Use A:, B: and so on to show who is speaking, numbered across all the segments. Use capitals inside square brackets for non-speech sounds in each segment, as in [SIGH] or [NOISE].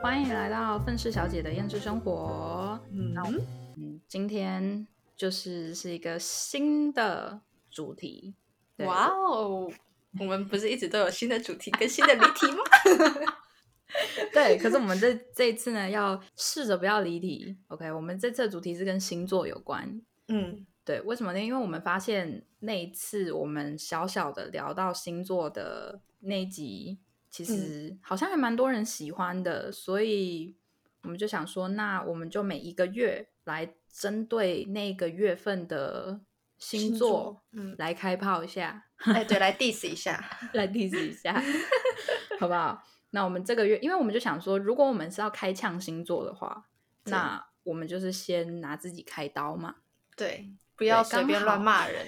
A: 欢迎来到愤世小姐的厌世生活。
B: 嗯，
A: 嗯，今天就是是一个新的主题。
B: 哇哦，我们不是一直都有新的主题 [LAUGHS] 跟新的谜题吗？[LAUGHS]
A: 对，可是我们这这一次呢，要试着不要离题。OK，我们这次的主题是跟星座有关。
B: 嗯，
A: 对，为什么呢？因为我们发现那一次我们小小的聊到星座的那一集，其实好像还蛮多人喜欢的，所以我们就想说，那我们就每一个月来针对那个月份的星
B: 星
A: 座
B: 座嗯
A: 来开炮一下，
B: 哎，对，来 diss 一下。[LAUGHS]
A: 来 diss 一下，[LAUGHS] 好不好？那我们这个月，因为我们就想说，如果我们是要开呛星座的话，那我们就是先拿自己开刀嘛。
B: 对，不要随便乱
A: 好
B: 骂人。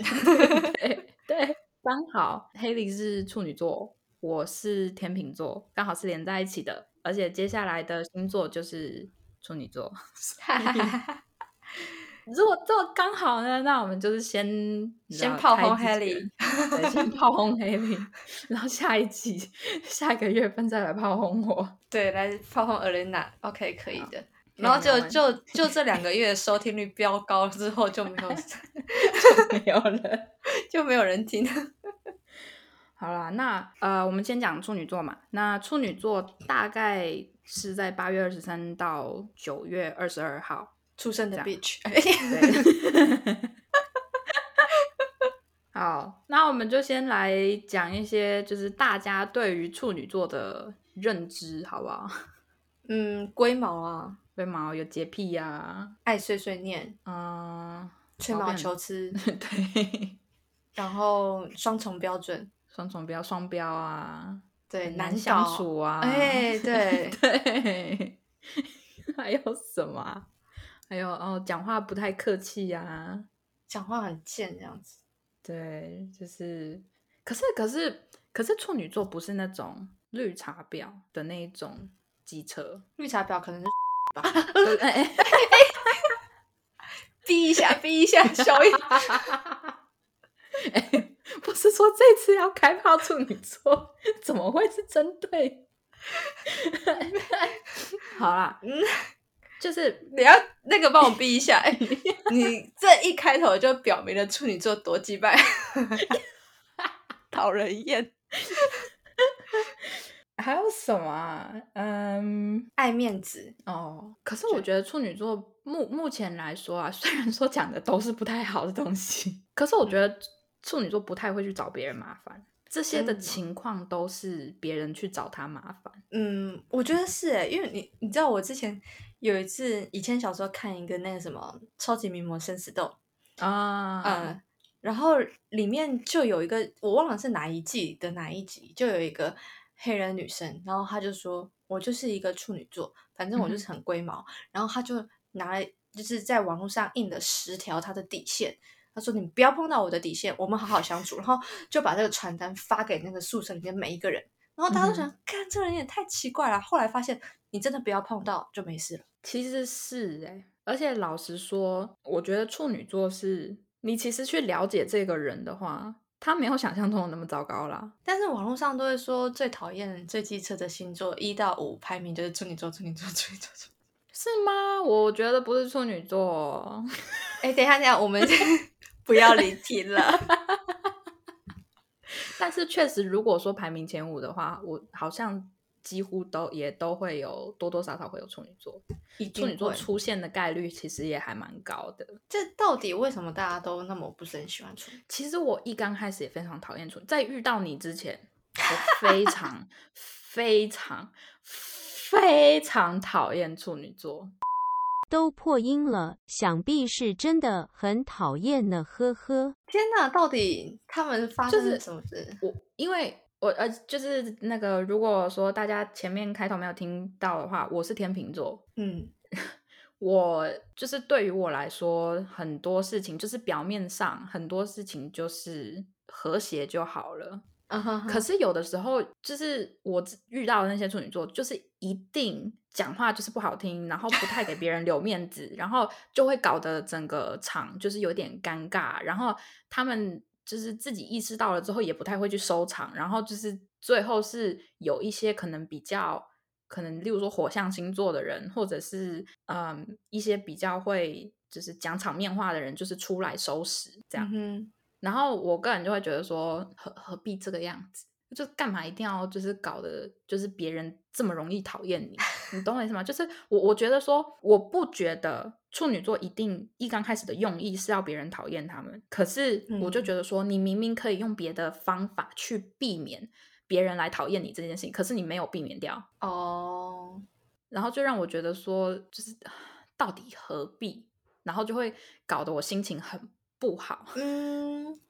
A: 对 [LAUGHS] 对，刚好黑莉是处女座，我是天秤座，刚好是连在一起的。而且接下来的星座就是处女座。如果这么刚好呢，那我们就是先
B: 先炮轰
A: 开自己的对，先炮轰黑莉，然后下一集下一个月份再来炮轰我。[LAUGHS]
B: 对，来炮轰 Elena。OK，可以的。然后就就就这两个月收听率飙高之后就没有 [LAUGHS] [LAUGHS] 就
A: 没有了。
B: 就没有人听。
A: 好啦，那呃，我们先讲处女座嘛。那处女座大概是在八月二十三到九月二十二号。
B: 出生的 bitch。[LAUGHS]
A: 对，[LAUGHS] 好，那我们就先来讲一些，就是大家对于处女座的认知，好不好？[LAUGHS]
B: 嗯，龟毛啊，
A: 龟毛有洁癖呀、
B: 爱碎碎念，
A: 嗯，
B: 吹毛求疵，
A: 对，
B: 然后双重标准，
A: 双重标、双标啊，
B: 对，
A: 很难
B: 搞
A: 相处啊，
B: 哎，对，[LAUGHS]
A: 对，[LAUGHS] 还有什么啊？还有哦，讲话不太客气呀、
B: 讲话很贱这样子。
A: 对，就是，可是可是可是处女座不是那种绿茶婊的那一种机车，
B: 绿茶婊可能是
A: 呃哎哎
B: 逼一下，逼一下，小一 [LAUGHS]
A: 哎，不是说这次要开炮处女座，[LAUGHS] 怎么会是针对？[LAUGHS] 好啦，
B: 嗯，
A: 就是
B: 你要那个帮我逼一下。哎，[LAUGHS] 你这一开头就表明了处女座多击败，讨人厌，
A: 还有什么啊？嗯，
B: 爱面子。
A: 哦，可是我觉得处女座目目前来说啊，虽然说讲的都是不太好的东西，可是我觉得处女座不太会去找别人麻烦，这些的情况都是别人去找他麻烦。
B: 嗯，我觉得是哎，因为你你知道我之前有一次，以前小时候看一个那个什么《超级名模生死斗》，
A: 啊，
B: 嗯，然后里面就有一个我忘了是哪一季的哪一集，就有一个黑人女生，然后她就说我就是一个处女座，反正我就是很龟毛，然后她就拿了就是在网络上印了十条她的底线。她说：“你不要碰到我的底线，我们好好相处。”然后就把这个传单发给那个宿舍里面每一个人。然后大家都想，看、这个人也太奇怪了。后来发现，你真的不要碰到就没事了。
A: 其实是哎、而且老实说，我觉得处女座是你其实去了解这个人的话，他没有想象中的那么糟糕啦。
B: 但是网络上都会说最讨厌、最机车的星座一到五排名就是处女座、处女座、处女座。处女座
A: 是吗？我觉得不是处女座。
B: 哎，等一下，等一下，我们不要离题了。[LAUGHS]
A: 但是确实，如果说排名前五的话，我好像几乎都也都会有多多少少会有处女座，
B: 一
A: 处女座出现的概率其实也还蛮高的。
B: 这到底为什么大家都那么不是很喜欢处女？
A: 其实我一刚开始也非常讨厌处女，在遇到你之前，我非常 [LAUGHS] 非常非常讨厌处女座。
C: 都破音了，想必是真的很讨厌呢，呵呵。
B: 天哪，到底他们发生
A: 就是
B: 了什么事？
A: 我因为我呃，就是那个，如果说大家前面开头没有听到的话，我是天秤座，
B: 嗯 [LAUGHS]
A: 我就是对于我来说，很多事情就是表面上很多事情就是和谐就好了。可是有的时候，就是我遇到的那些处女座，就是一定讲话就是不好听，然后不太给别人留面子，然后就会搞得整个场就是有点尴尬，然后他们就是自己意识到了之后，也不太会去收场，然后就是最后是有一些可能比较可能例如说火象星座的人，或者是嗯一些比较会就是讲场面话的人，就是出来收拾这样。
B: 嗯
A: 然后我个人就会觉得说，何何必这个样子？就干嘛一定要就是搞得就是别人这么容易讨厌你？你懂我意思吗？就是我我觉得说，我不觉得处女座一定一刚开始的用意是要别人讨厌他们，可是我就
B: 嗯
A: 觉得说，你明明可以用别的方法去避免别人来讨厌你这件事情，可是你没有避免掉，
B: 哼，哦，
A: 然后就让我觉得说，就是到底何必？然后就会搞得我心情很不好。[LAUGHS]
B: 嗯，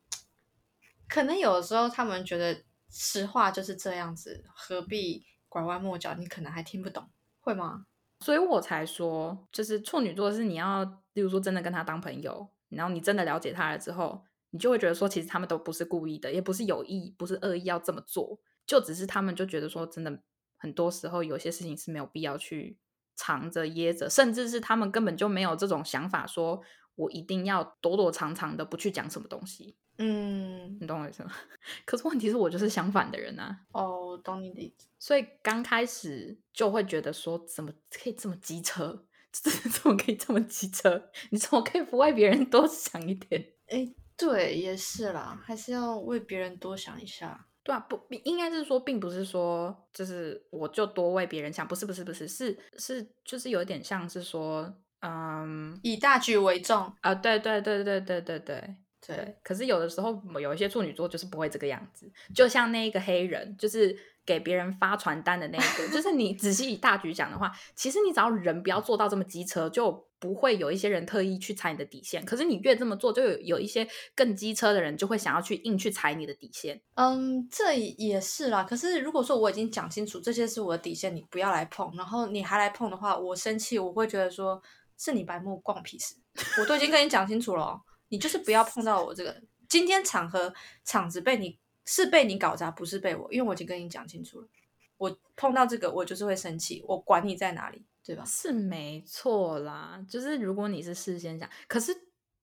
B: 可能有的时候他们觉得实话就是这样子，何必拐弯抹角？你可能还听不懂，会吗？
A: 所以我才说，就是处女座是你要，例如说真的跟他当朋友，然后你真的了解他了之后，你就会觉得说，其实他们都不是故意的，也不是有意，不是恶意要这么做，就只是他们就觉得说，真的很多时候有些事情是没有必要去藏着掖着，甚至是他们根本就没有这种想法，说我一定要躲躲藏藏的不去讲什么东西，
B: 嗯，
A: 你懂我意思吗？[LAUGHS] 可是问题是我就是相反的人啊。
B: 哦，我懂你的意思。
A: 所以刚开始就会觉得说，怎么可以这么机车？[LAUGHS] 怎怎么可以这么机车？你怎么可以不为别人多想一点？
B: 哎，对，也是啦，还是要为别人多想一下。
A: 对啊，不应该是说，并不是说就是我就多为别人想，不是不是不是，是是就是有点像是说，嗯
B: 以大局为重，
A: 啊，对对对对对对对
B: 对，
A: 可是有的时候有一些处女座就是不会这个样子，就像那一个黑人，就是给别人发传单的那一个，就是你仔细以大局讲的话，其实你只要人不要做到这么机车，就不会有一些人特意去踩你的底线。可是你越这么做，就有有一些更机车的人就会想要去硬去踩你的底线。
B: 嗯，这也是啦。可是如果说我已经讲清楚这些是我的底线，你不要来碰，然后你还来碰的话，我生气，我会觉得说是你白目，关我屁事。我都已经跟你讲清楚了哦，你就是不要碰到我这个。今天场合场子被你是被你搞砸，不是被我，因为我已经跟你讲清楚了。我碰到这个，我就是会生气，我管你在哪里，对吧？
A: 是没错啦，就是如果你是事先讲，可是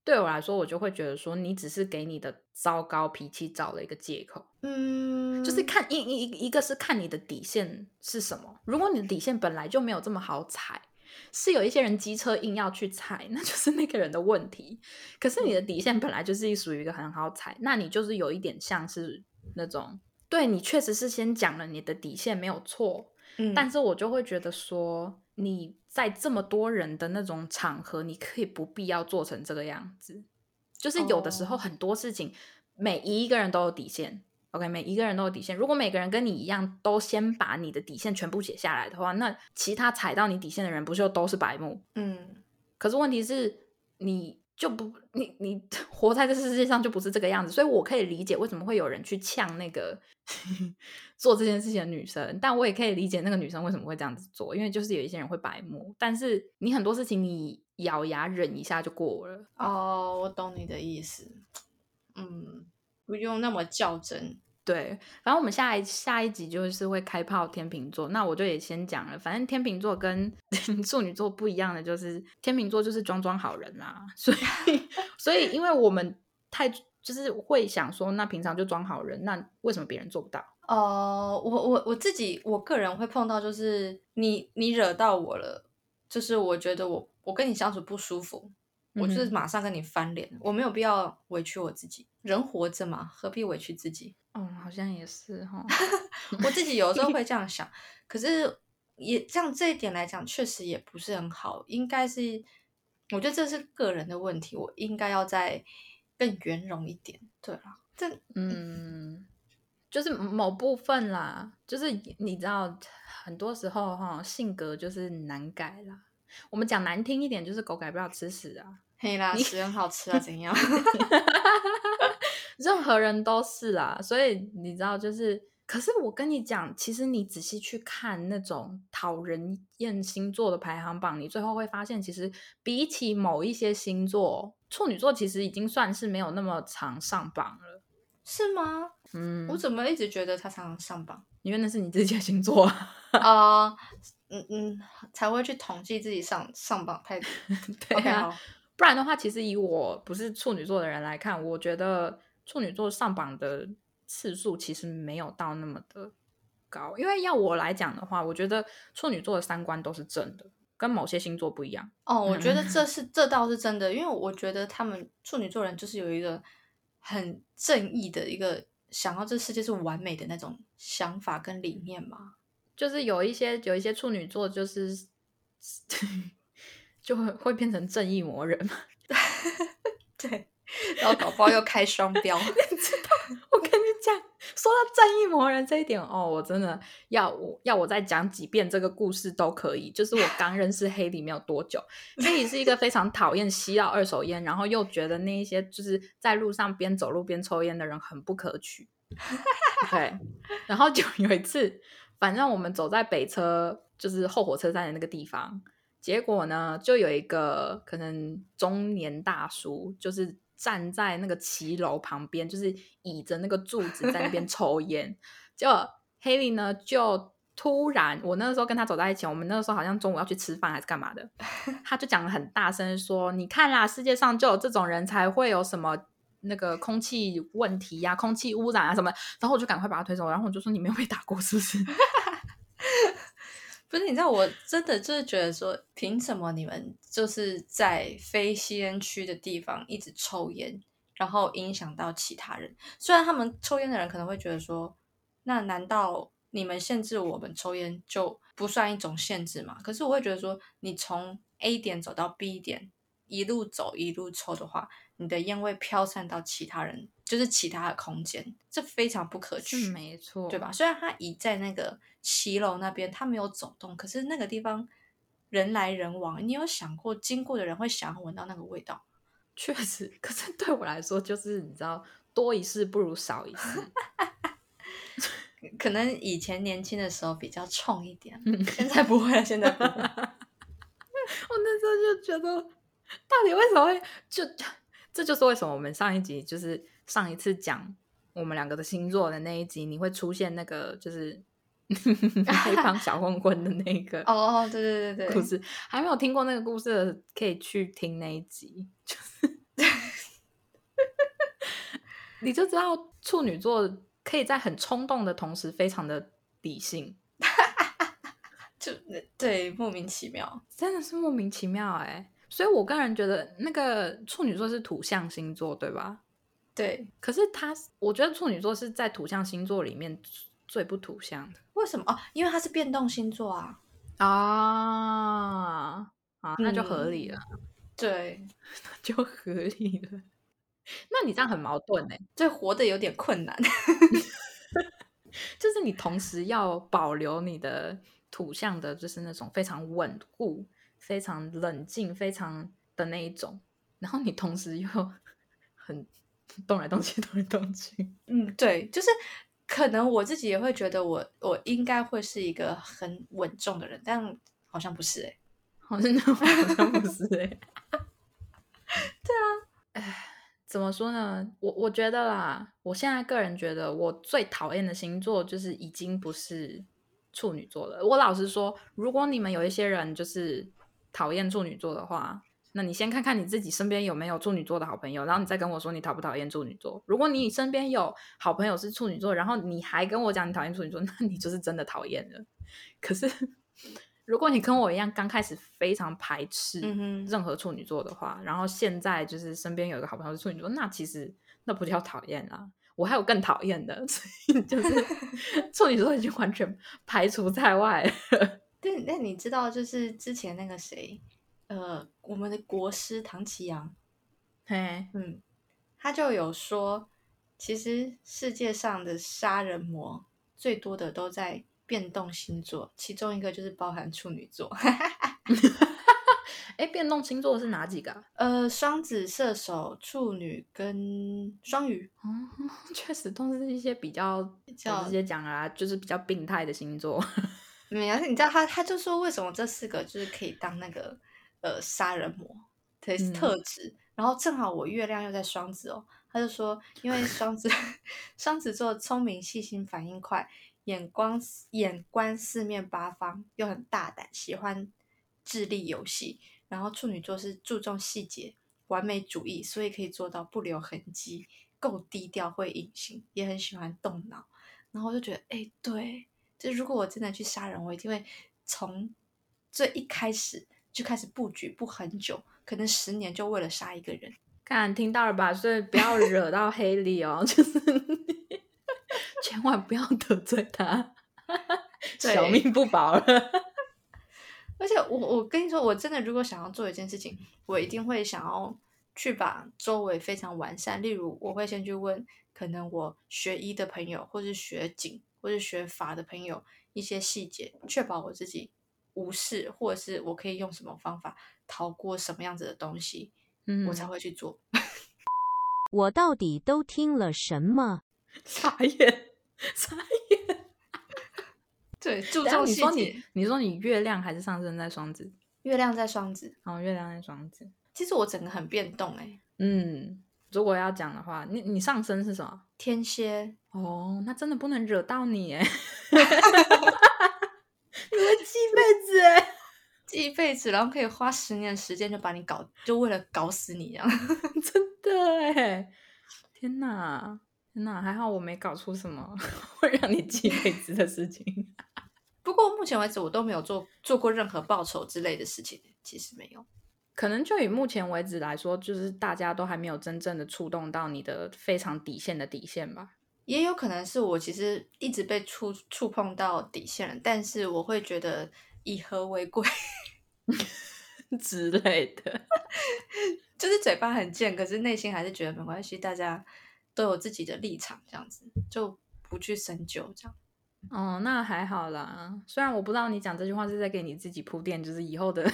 A: 对我来说，我就会觉得说，你只是给你的糟糕脾气找了一个借口。
B: 嗯，
A: 就是看一一一个是看你的底线是什么。如果你的底线本来就没有这么好踩，是有一些人机车硬要去踩，[LAUGHS] 那就是那个人的问题。可是你的底线本来就是属于一个很好踩，那你就是有一点像是那种，对你确实是先讲了你的底线没有错，
B: 嗯，
A: 但是我就会觉得说你在这么多人的那种场合，你可以不必要做成这个样子。就是有的时候
B: 哦
A: 很多事情，每一个人都有底线。OK，每一个人都有底线。如果每个人跟你一样，都先把你的底线全部写下来的话，那其他踩到你底线的人不就都是白目？
B: 嗯
A: 可是问题是，你就不，你你 [LAUGHS] 活在这世界上就不是这个样子，所以我可以理解为什么会有人去呛那个 [LAUGHS] 做这件事情的女生，但我也可以理解那个女生为什么会这样子做，因为就是有一些人会白目，但是你很多事情你咬牙忍一下就过了。
B: 哦，我懂你的意思。嗯，不用那么较真。
A: 对，反正我们下一下一集就是会开炮天秤座，那我就也先讲了。反正天秤座跟 [LAUGHS] 处女座不一样的，就是天秤座就是装装好人啦，所以所以因为我们太就是会想说，那平常就装好人，那为什么别人做不到？
B: 哦，我我我自己我个人会碰到，就是你你惹到我了，就是我觉得我我跟你相处不舒服，我就是马上跟你翻脸，我没有必要委屈我自己，人活着嘛，何必委屈自己？
A: 嗯，好像也是哈。[LAUGHS]
B: 我自己有时候会这样想，[LAUGHS] 可是也这样这一点来讲，确实也不是很好，应该是我觉得这是个人的问题，我应该要再更圆融一点。对了，这
A: 嗯，就是某部分啦，就是你知道，很多时候哈，性格就是难改啦。我们讲难听一点，就是狗改不了吃屎啊。
B: 黑啦，屎很好吃啊，怎样？[LAUGHS]
A: 任何人都是啦，所以你知道，就是，可是我跟你讲，其实你仔细去看那种讨人厌星座的排行榜，你最后会发现，其实比起某一些星座，处女座其实已经算是没有那么常上榜了。
B: 是吗？
A: 嗯，
B: 我怎么一直觉得他常常上榜？
A: 因为那是你自己的星座啊。
B: 啊、[LAUGHS] 嗯嗯，才会去统计自己上上榜太多。[LAUGHS]
A: 对啊
B: 好，
A: 不然的话，其实以我不是处女座的人来看，我觉得处女座上榜的次数其实没有到那么的高。因为要我来讲的话，我觉得处女座的三观都是正的，跟某些星座不一样。
B: 哦，我觉得这是这倒是真的，因为我觉得他们处女座人就是有一个很正义的一个想要这世界是完美的那种想法跟理念嘛。
A: 就是有一些有一些处女座就是 [LAUGHS] 就会会变成正义魔人嘛。[LAUGHS]
B: 对，[LAUGHS] 然后搞不好又开双标。
A: 你知道？我跟说到正义魔人这一点哦，我真的要我要我再讲几遍这个故事都可以。就是我刚认识黑里没有多久，黑里是一个非常讨厌吸到二手烟，然后又觉得那一些就是在路上边走路边抽烟的人很不可取。[LAUGHS] 对，然后就有一次。反正我们走在北车，就是后火车站的那个地方。结果呢，就有一个可能中年大叔，就是站在那个骑楼旁边，就是倚着那个柱子在那边 [LAUGHS] 抽烟。就 Haley 呢，就突然，我那个时候跟他走在一起，我们那个时候好像中午要去吃饭还是干嘛的，[LAUGHS] 他就讲的很大声说：“你看啦，世界上就有这种人才会有什么。”那个空气问题呀，空气污染啊什么，然后我就赶快把他推走，然后我就说你没有被打过是不是？[LAUGHS]
B: 不是，你知道我真的就是觉得说，凭什么你们就是在非吸烟区的地方一直抽烟，然后影响到其他人？虽然他们抽烟的人可能会觉得说，那难道你们限制我们抽烟就不算一种限制吗？可是我会觉得说，你从 A 点走到 B 点，一路走一路抽的话。你的烟味飘散到其他人，就是其他的空间，这非常不可取，
A: 没错，
B: 对吧？虽然他倚在那个骑楼那边，他没有走动，可是那个地方人来人往，你有想过经过的人会想要闻到那个味道？[LAUGHS]
A: 确实，可是对我来说，就是你知道，多一事不如少一事。[LAUGHS]
B: 可能以前年轻的时候比较冲一点，现在不会了，现在不会。[LAUGHS] 我
A: 那时候就觉得，到底为什么会就？这就是为什么我们上一集就是上一次讲我们两个的星座的那一集，你会出现那个就是 [LAUGHS] 黑帮小混混的那个
B: 哦，对对对对，
A: 故事还没有听过那个故事的，可以去听那一集，就是 [LAUGHS] 你就知道处女座可以在很冲动的同时非常的理性，[LAUGHS]
B: 就对莫名其妙，
A: 真的是莫名其妙哎。所以，我个人觉得那个处女座是土象星座，对吧？
B: 对。
A: 可是他，我觉得处女座是在土象星座里面最不土象的。
B: 为什么？哦，因为它是变动星座啊。
A: 啊啊，那就合理了。[LAUGHS]
B: 对，[LAUGHS]
A: 就合理了。那你这样很矛盾哎，
B: 这活得有点困难。[LAUGHS]
A: 就是你同时要保留你的土象的，就是那种非常稳固。非常冷静，非常的那一种，然后你同时又 [LAUGHS] 很动来动去，[LAUGHS] 动来动去。
B: 嗯，对，就是可能我自己也会觉得我我应该会是一个很稳重的人，但好像不是哎，[LAUGHS]
A: 好像好像不是哎。
B: 对啊，
A: 哎，怎么说呢？我我觉得啦，我现在个人觉得我最讨厌的星座就是已经不是处女座了。我老实说，如果你们有一些人就是。讨厌处女座的话，那你先看看你自己身边有没有处女座的好朋友，然后你再跟我说你讨不讨厌处女座。如果你身边有好朋友是处女座，然后你还跟我讲你讨厌处女座，[LAUGHS] 那你就是真的讨厌了。可是如果你跟我一样刚开始非常排斥任何处女座的话，然后现在就是身边有一个好朋友是处女座，那其实那不叫讨厌啦，我还有更讨厌的，[LAUGHS] 所以就是 [LAUGHS] 处女座已经完全排除在外了。
B: 对，那你知道就是之前那个谁，呃，我们的国师唐奇阳，
A: 嘿，
B: 嗯，他就有说，其实世界上的杀人魔最多的都在变动星座，其中一个就是包含处女座。[LAUGHS]
A: 哎，变动星座是哪几个？
B: 呃，双子、射手、处女跟双鱼。
A: 哦，确实都是一些比较，直接讲啊，就是比较病态的星座。
B: 没有，你知道他，他就说为什么这四个就是可以当那个呃杀人魔的特质，然后正好我月亮又在双子哦，他就说因为双子 [LAUGHS] 双子座聪明、细心、反应快，眼光眼观四面八方，又很大胆，喜欢智力游戏，然后处女座是注重细节、完美主义，所以可以做到不留痕迹，够低调，会隐形，也很喜欢动脑，然后我就觉得哎对。就如果我真的去杀人，我一定会从最一开始就开始布局，布很久，可能十年就为了杀一个人。
A: 看听到了吧？所以不要惹到黑里哦，[LAUGHS] 就是 [LAUGHS] 千万不要得罪他，[LAUGHS]
B: 对
A: 小命不保了。
B: 而且我我跟你说，我真的如果想要做一件事情，我一定会想要去把周围非常完善。例如，我会先去问可能我学医的朋友，或是学警，或是学法的朋友一些细节，确保我自己无视，或者是我可以用什么方法逃过什么样子的东西，
A: 嗯
B: 我才会去做。[LAUGHS]
C: 我到底都听了什么？[LAUGHS]
A: 傻眼，傻眼。[LAUGHS]
B: 对，注重细节
A: 你说你，。你说你月亮还是上升在双子？
B: 月亮在双子，
A: 哦，月亮在双子。
B: 其实我整个很变动哎、
A: 嗯，如果要讲的话，你你上升是什么？
B: 天蝎，
A: 哦，那真的不能惹到你哎，[LAUGHS] 你会记一辈子哎，
B: 记一辈子，然后可以花十年的时间就把你搞，就为了搞死你这样。[LAUGHS] [LAUGHS]
A: 真的哎，天哪，天哪，还好我没搞出什么会让你记一辈子的事情。
B: 不过目前为止，我都没有做做过任何报仇之类的事情，其实没有。
A: 可能就以目前为止来说，就是大家都还没有真正的触动到你的非常底线的底线吧。
B: 也有可能是我其实一直被触触碰到底线了，但是我会觉得以和为贵，[LAUGHS]
A: 之类的。[LAUGHS]
B: 就是嘴巴很贱，可是内心还是觉得没关系，大家都有自己的立场，这样子就不去深究这样。
A: 哦，那还好啦。虽然我不知道你讲这句话是在给你自己铺垫，就是以后的，[LAUGHS]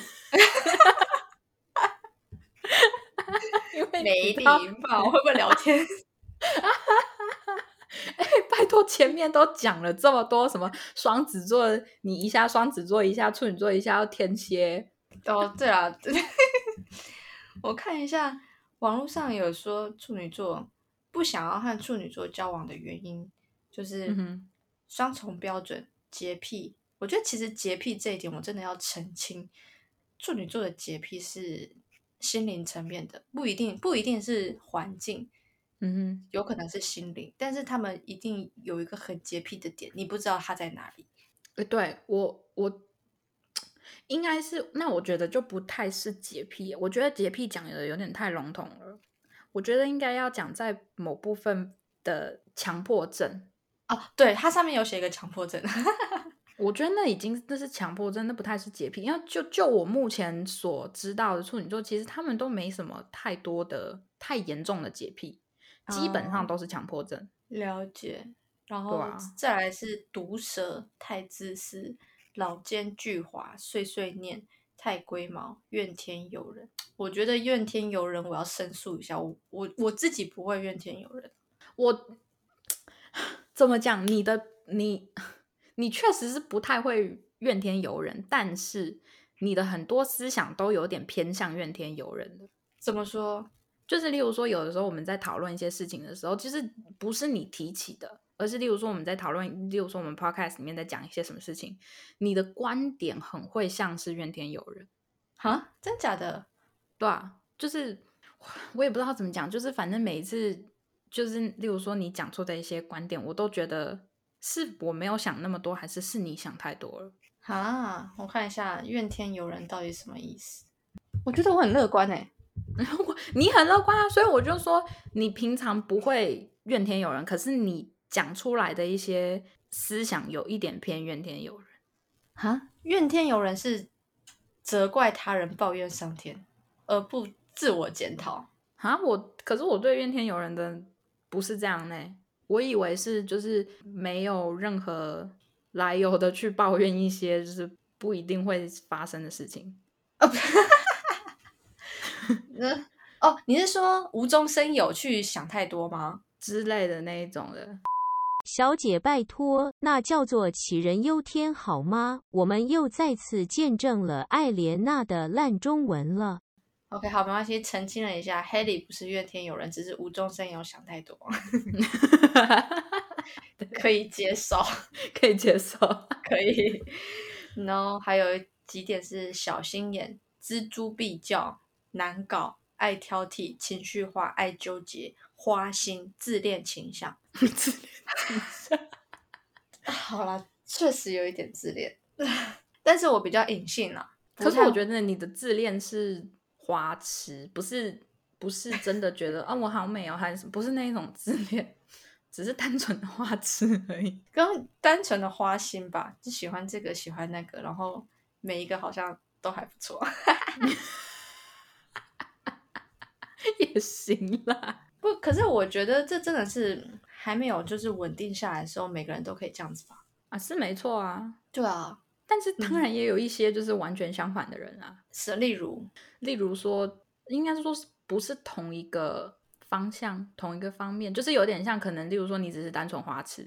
A: 因为
B: 没礼貌，会不会聊天？[LAUGHS]
A: 哎，[LAUGHS] 拜托，前面都讲了这么多什么双子座，你一下双子座，一下处女座，一下要天蝎，
B: 哦，对了，[LAUGHS] 我看一下网络上有说处女座不想要和处女座交往的原因，就是双重标准、洁癖。我觉得其实洁癖这一点，我真的要澄清，处女座的洁癖是心灵层面的，不一定不一定是环境，
A: 嗯哼，
B: 有可能是心灵，但是他们一定有一个很洁癖的点，你不知道他在哪里。
A: 呃，对我我应该是，那我觉得就不太是洁癖，我觉得洁癖讲的有点太笼统了，我觉得应该要讲在某部分的强迫症。
B: 哦，对，它上面有写一个强迫症，
A: 我觉得那已经那是强迫症，那不太是洁癖。因为就就我目前所知道的处女座，其实他们都没什么太多的太严重的洁癖，基本上
B: 哦
A: 都是强迫症。
B: 了解。然后
A: 啊
B: 再来是毒舌、太自私、老奸巨猾、碎碎念、太龟毛、怨天尤人。我觉得怨天尤人，我要申诉一下。我我我自己不会怨天尤人，
A: 我 [SIGHS] 怎么讲？你的你你确实是不太会怨天尤人，但是你的很多思想都有点偏向怨天尤人的。
B: 怎么说？
A: 就是例如说，有的时候我们在讨论一些事情的时候，其实不是你提起的，而是例如说我们在讨论，例如说我们 podcast 里面在讲一些什么事情，你的观点很会像是怨天尤人，
B: 哈，真假的？
A: 对啊，就是我也不知道怎么讲，就是反正每一次，就是例如说你讲出的一些观点，我都觉得是我没有想那么多，还是是你想太多了。
B: 哈，我看一下怨天尤人到底什么意思？我觉得我很乐观 [LAUGHS] 哎、
A: 我你很乐观啊，所以我就说你平常不会怨天尤人，可是你讲出来的一些思想有一点偏怨天尤人。
B: 哈，怨天尤人是责怪他人、抱怨上天，而不自我检讨。
A: 啊，我可是我对怨天尤人的不是这样呢，我以为是就是没有任何来由的去抱怨一些就是不一定会发生的事情。
B: 呃，哦，你是说无中生有去想太多吗？
A: 之类的那一种的，
C: 小姐拜托，那叫做杞人忧天好吗？我们又再次见证了艾莲娜的烂中文了。
B: OK，好，没关系，澄清了一下，Haley 不是怨天尤人，只是无中生有想太多，[LAUGHS] 可以接受，[LAUGHS]
A: 可以接受。
B: 可以。然后还有几点是小心眼、锱铢必较、难搞、爱挑剔、情绪化、爱纠结、花心、自恋倾向。[LAUGHS] 自恋倾向好啦，确实有一点自恋，但是我比较隐性啦。
A: 可是我觉，
B: 得
A: 你的自恋是花痴，不是不是真的觉得啊、我好美哦，还是不是那一种自恋，只是单纯的花痴而已。
B: 跟单纯的花心吧，就喜欢这个喜欢那个，然后每一个好像都还不错。
A: 也行啦。
B: 不，可是我觉得这真的是还没有就是稳定下来的时候，每个人都可以这样子吧？
A: 啊，是没错啊，
B: 对啊，
A: 但是当然也有一些就是完全相反的人啊，
B: 是例如，
A: 例如说，应该是说是不是同一个方向、同一个方面，就是有点像可能，例如说你只是单纯花痴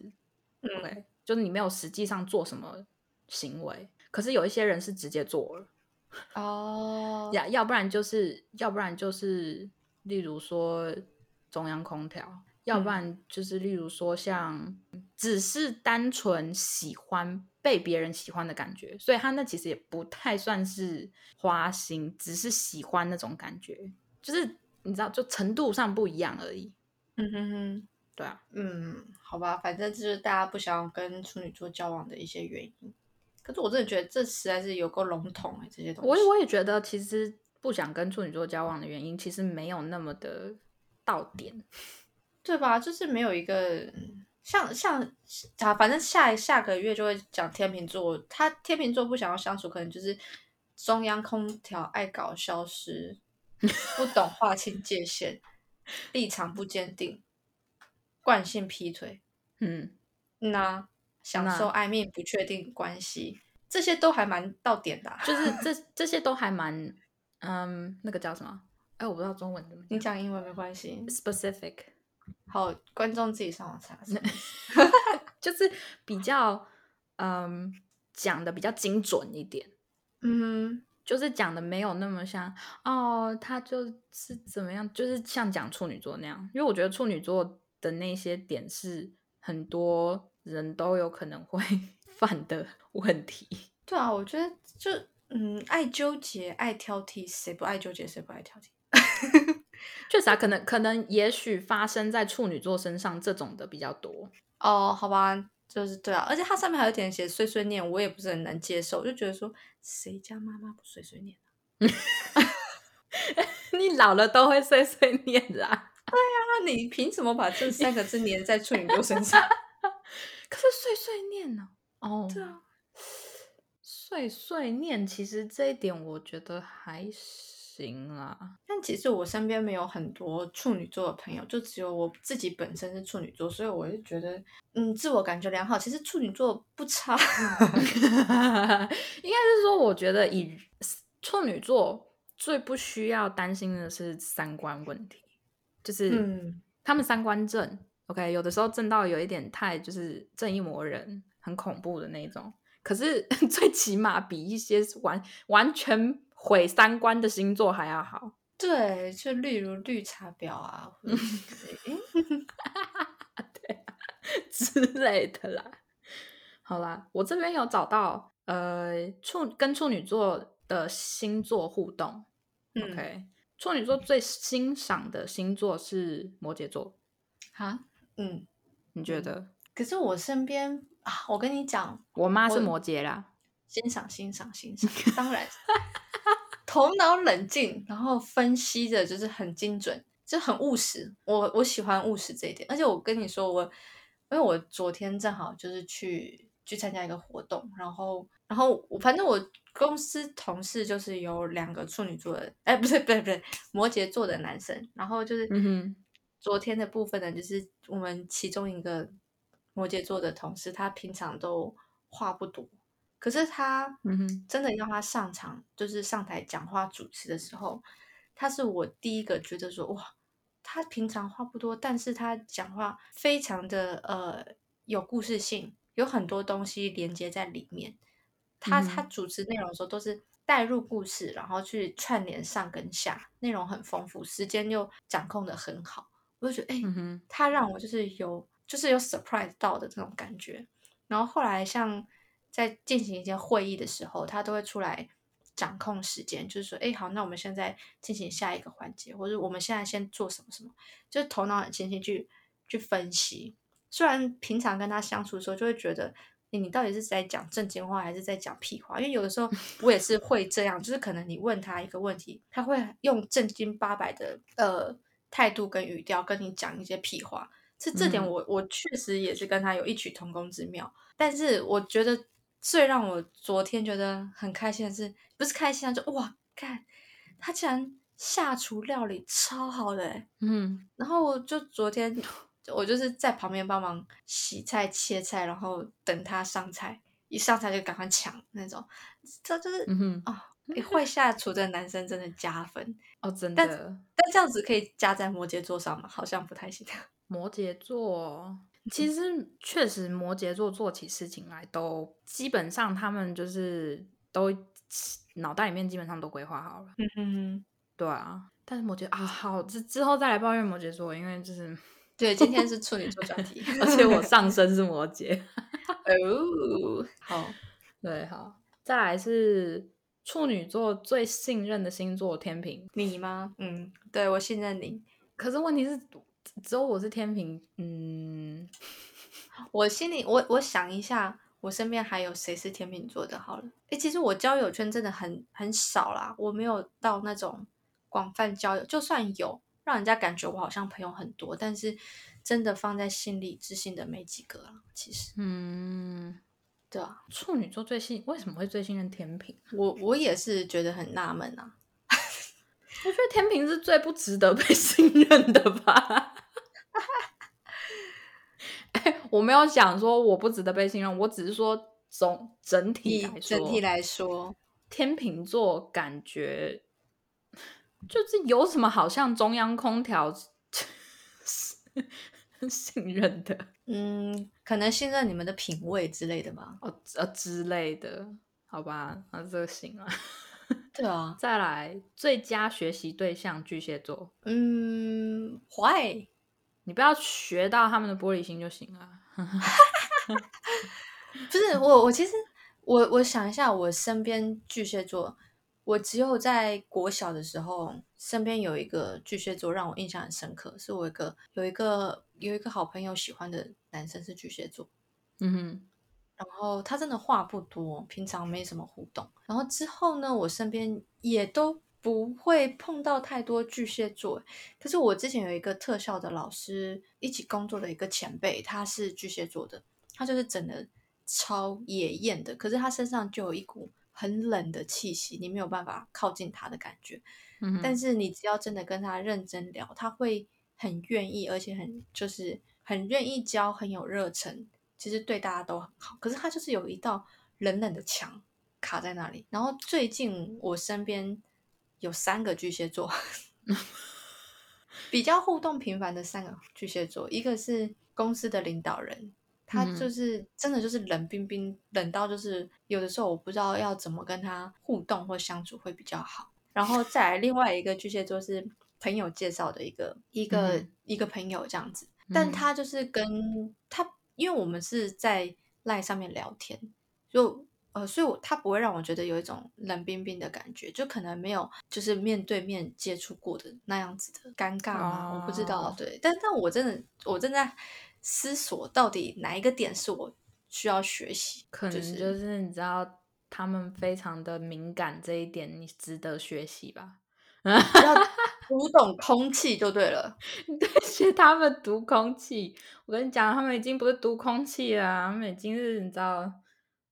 B: 嗯
A: ，OK，就是你没有实际上做什么行为，可是有一些人是直接做了，
B: 哦，[LAUGHS]
A: 要要不然就是要不然就是例如说中央空调，要不
B: 嗯。
A: 然就是例如说像只是单纯喜欢被别人喜欢的感觉，所以他那其实也不太算是花心，只是喜欢那种感觉，就是你知道，就程度上不一样而已。
B: 嗯哼哼，
A: 对啊，
B: 嗯，好吧，反正就是大家不想跟处女座交往的一些原因。可是我真的觉得这实在是有够笼统哎、这些东西。
A: 我也我也觉得，其实不想跟处女座交往的原因，其实没有那么的到点。
B: 对吧？就是没有一个嗯像像啊，反正下下个月就会讲天秤座，他天秤座不想要相处，可能就是中央空调爱搞消失，不懂划清界限，立场不坚定，惯性劈腿，
A: 嗯，
B: 那享受暧昧不确定关系，这些都还蛮到点的啊、
A: 就是 [LAUGHS] 这这些都还蛮，嗯，那个叫什么？哎，我不知道中文怎么
B: 你讲英文没关系
A: ，specific，
B: 好，观众自己上网查。[LAUGHS] [LAUGHS]
A: 就是比较嗯讲的比较精准一点，
B: 嗯
A: 就是讲的没有那么像哦，他就是怎么样，就是像讲处女座那样，因为我觉得处女座的那些点是很多人都有可能会 [LAUGHS] 犯的问题。
B: 对啊，我觉得就嗯，爱纠结，爱挑剔，谁不爱纠结，谁不爱挑剔？
A: 确实啊，可能可能也许发生在处女座身上这种的比较多。
B: 哦，好吧，就是对啊，而且它上面还有点写碎碎念，我也不是很能接受，就觉得说谁家妈妈不碎碎念啊？[LAUGHS]
A: 你老了都会碎碎念啦。[LAUGHS]
B: 那你凭什么把这三个字粘在处女座身上？[LAUGHS]
A: 可是碎碎念呢？哦，
B: 对啊，
A: 碎碎念其实这一点我觉得还行啦。
B: 但其实我身边没有很多处女座的朋友，就只有我自己本身是处女座，所以我就觉得，嗯，自我感觉良好。其实处女座不差 [LAUGHS] [LAUGHS]
A: 应该是说，我觉得以处女座最不需要担心的是三观问题，就是
B: 嗯，
A: 他们三观正，OK，有的时候正到有一点太就是正义魔人，很恐怖的那种。可是 [LAUGHS] 最起码比一些完完全毁三观的星座还要好。
B: 对，就例如绿茶婊啊，或者是 [LAUGHS] 诶 [LAUGHS]
A: 之类的啦。好啦，我这边有找到呃处跟处女座的星座互动。
B: 嗯
A: OK，处女座最欣赏的星座是摩羯座，
B: 哈，嗯，
A: 你觉得？
B: 可是我身边啊，我跟你讲，
A: 我妈是摩羯啦，
B: 欣赏欣赏欣赏，当然，[LAUGHS] 头脑冷静，然后分析的就是很精准，就很务实。我我喜欢务实这一点，而且我跟你说，我因为我昨天正好就是去去参加一个活动，然后然后我反正我公司同事就是有两个处女座的，哎，不对不对不对，摩羯座的男生，然后就是
A: 嗯哼，
B: 昨天的部分呢，就是我们其中一个摩羯座的同事，他平常都话不多，可是他
A: 嗯哼，
B: 真的要他上场，就是上台讲话主持的时候，他是我第一个觉得说哇，他平常话不多，但是他讲话非常的呃有故事性，有很多东西连接在里面。他
A: 嗯
B: 他主持内容的时候都是带入故事，然后去串联上跟下，内容很丰富，时间又掌控的很好，我就觉得哎。他让我就是有就是有 surprise 到的这种感觉。然后后来像在进行一些会议的时候，他都会出来掌控时间，就是说，哎，好，那我们现在进行下一个环节，或者我们现在先做什么什么，就是头脑很清晰去去分析。虽然平常跟他相处的时候，就会觉得诶你到底是在讲正经话还是在讲屁话？因为有的时候 [LAUGHS] 我也是会这样，就是可能你问他一个问题，他会用正经八百的呃态度跟语调跟你讲一些屁话。这这点
A: 嗯
B: 我我确实也是跟他有异曲同工之妙。但是我觉得最让我昨天觉得很开心的是，不是开心啊，就哇，看他竟然下厨料理超好的诶
A: 嗯
B: 然后我就昨天我就是在旁边帮忙洗菜、切菜，然后等他上菜，一上菜就赶快抢那种。这就是
A: 嗯哼，
B: 哦，诶会下厨的男生真的加分，
A: 哦，真
B: 但
A: 的，
B: 但这样子可以加在摩羯座上吗？好像不太行。[LAUGHS]
A: 摩羯座，
B: 嗯
A: 其实确实摩羯座做起事情来都基本上他们就是都脑袋里面基本上都规划好了，
B: 嗯哼，
A: 对啊。但是摩羯啊，好之之后再来抱怨摩羯座，因为就是，[LAUGHS]
B: 对，今天是处女座专题，[LAUGHS]
A: 而且我上身是摩羯。[LAUGHS]
B: 哦，好，
A: 对，好，再来是处女座最信任的星座天平，
B: 你吗？嗯，对我信任你。
A: 可是问题是只有我是天平，嗯，[LAUGHS]
B: 我心里，我我想一下，我身边还有谁是天秤座的？好了，诶，其实我交友圈真的很很少啦，我没有到那种广泛交友，就算有，让人家感觉我好像朋友很多，但是真的放在心里知心的没几个了。其实，
A: 嗯，
B: 对啊，
A: 处女座最信为什么会最信任天平？
B: 我我也是觉得很纳闷啊。
A: 我觉得天平是最不值得被 [LAUGHS] 信任的吧。哎，我没有讲说我不值得被信任，我只是说总整体
B: 以
A: 来说，
B: 整体来说，
A: 天秤座感觉就是有什么好像中央空调 [LAUGHS] 信任的
B: 嗯，可能信任你们的品味之类的吧。
A: 哦呃之类的，好吧？那这个行了。
B: 对啊，
A: 再来，最佳学习对象巨蟹座，
B: 嗯，why？
A: 你不要学到他们的玻璃心就行了。[LAUGHS]
B: 不是我，我其实我我想一下，我身边巨蟹座，我只有在国小的时候，身边有一个巨蟹座让我印象很深刻，是我一个有一个有一个好朋友喜欢的男生是巨蟹座，
A: 嗯哼，
B: 然后他真的话不多，平常没什么互动。然后之后呢，我身边也都不会碰到太多巨蟹座。可是我之前有一个特效的老师，一起工作的一个前辈，他是巨蟹座的，他就是整的超野艳的，可是他身上就有一股很冷的气息，你没有办法靠近他的感觉。
A: 嗯，
B: 但是你只要真的跟他认真聊，他会很愿意，而且很就是很愿意教，很有热忱，其实对大家都很好。可是他就是有一道冷冷的墙卡在那里。然后最近我身边有三个巨蟹座，[LAUGHS] 比较互动频繁的三个巨蟹座，一个是公司的领导人。他
A: 嗯
B: 就是真的就是冷冰冰，冷到就是有的时候我不知道要怎么跟他互动或相处会比较好。然后再来另外一个巨蟹座是朋友介绍的一个一个、
A: 嗯
B: 一个朋友这样子，但
A: 嗯
B: 他就是跟他，因为我们是在赖上面聊天，就呃，所以我他不会让我觉得有一种冷冰冰的感觉，就可能没有就是面对面接触过的那样子的尴尬吗？我不知道，
A: 哦
B: 对，但但我真的我正在思索到底哪一个点是我需要学习，
A: 可能
B: 是
A: 就是你知道他们非常的敏感这一点，你值得学习吧？
B: 要读懂空气就对了。
A: 你 [LAUGHS] 对，学他们读空气。我跟你讲，他们已经不是读空气了，他们已经是你知道，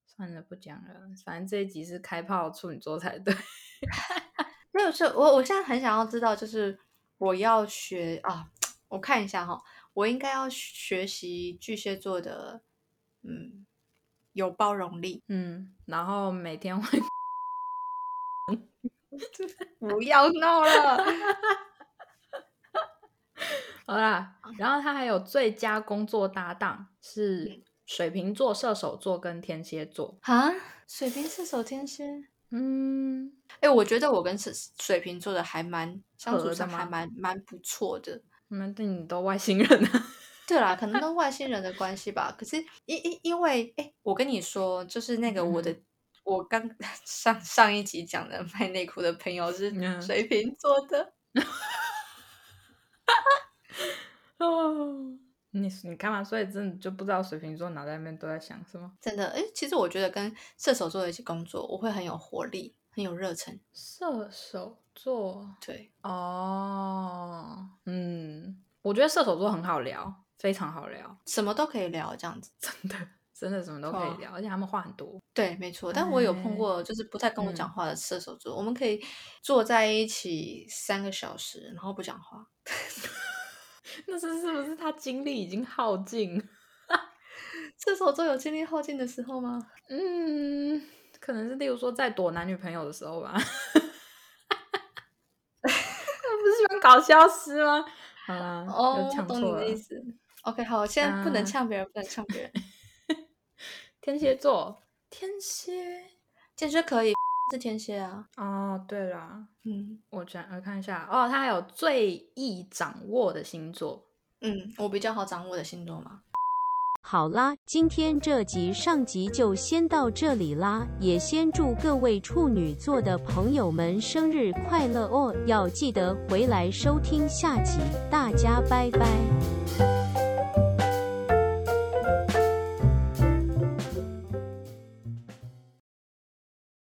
A: 算了，不讲了。反正这一集是开炮处女座才对。[LAUGHS]
B: 没有，是我我现在很想要知道，就是我要学啊，我看一下哈，我应该要学习巨蟹座的，嗯，有包容力。
A: 嗯，然后每天会 [LAUGHS]
B: 不要闹了，[LAUGHS]
A: 好啦，然后他还有最佳工作搭档是水瓶座、射手座跟天蝎座。
B: 啊！水瓶、射手、天蝎，
A: 嗯，
B: 哎，我觉得我跟水水瓶座的还蛮相处上还蛮蛮不错的。
A: 那你都外星人啊？[LAUGHS]
B: 对啦，可能跟外星人的关系吧。可是因因因为，哎，我跟你说，就是那个我的，我刚 [LAUGHS] 上上一集讲的 [LAUGHS] 卖内裤的朋友是
A: 嗯
B: 水瓶座的。[LAUGHS]
A: 哦，你你干嘛，所以真的就不知道水瓶座脑袋里面都在想什么。
B: 真的，哎，其实我觉得跟射手座一起工作，我会很有活力，很有热忱。
A: 射手座，
B: 对，
A: 哦，嗯，我觉得射手座很好聊，非常好聊，
B: 什么都可以聊，这样子。
A: 真的，真的什么都可以聊，而且他们话很多。
B: 对，没错。但我有碰
A: 哎
B: 过，就是不太跟我讲
A: 嗯
B: 话的射手座，我们可以坐在一起三个小时，然后不讲话。[LAUGHS]
A: 那是是不是他精力已经耗尽？[LAUGHS]
B: 射手座有精力耗尽的时候吗？
A: 嗯，可能是例如说在躲男女朋友的时候吧。[LAUGHS] 不是喜欢搞消失吗？好啦，
B: 哦懂你。的意思。OK，好，现在不能
A: 啊
B: 呛别人，不能呛别人。
A: 天蝎座，天蝎。
B: 天蝎可以是天蝎啊。
A: 哦，对了，
B: 嗯
A: 我转我看一下哦，他还有最易掌握的星座。
B: 嗯，我比较好掌握的星座嘛。
C: 好啦，今天这集上集就先到这里啦，也先祝各位处女座的朋友们生日快乐哦！要记得回来收听下集，大家拜拜。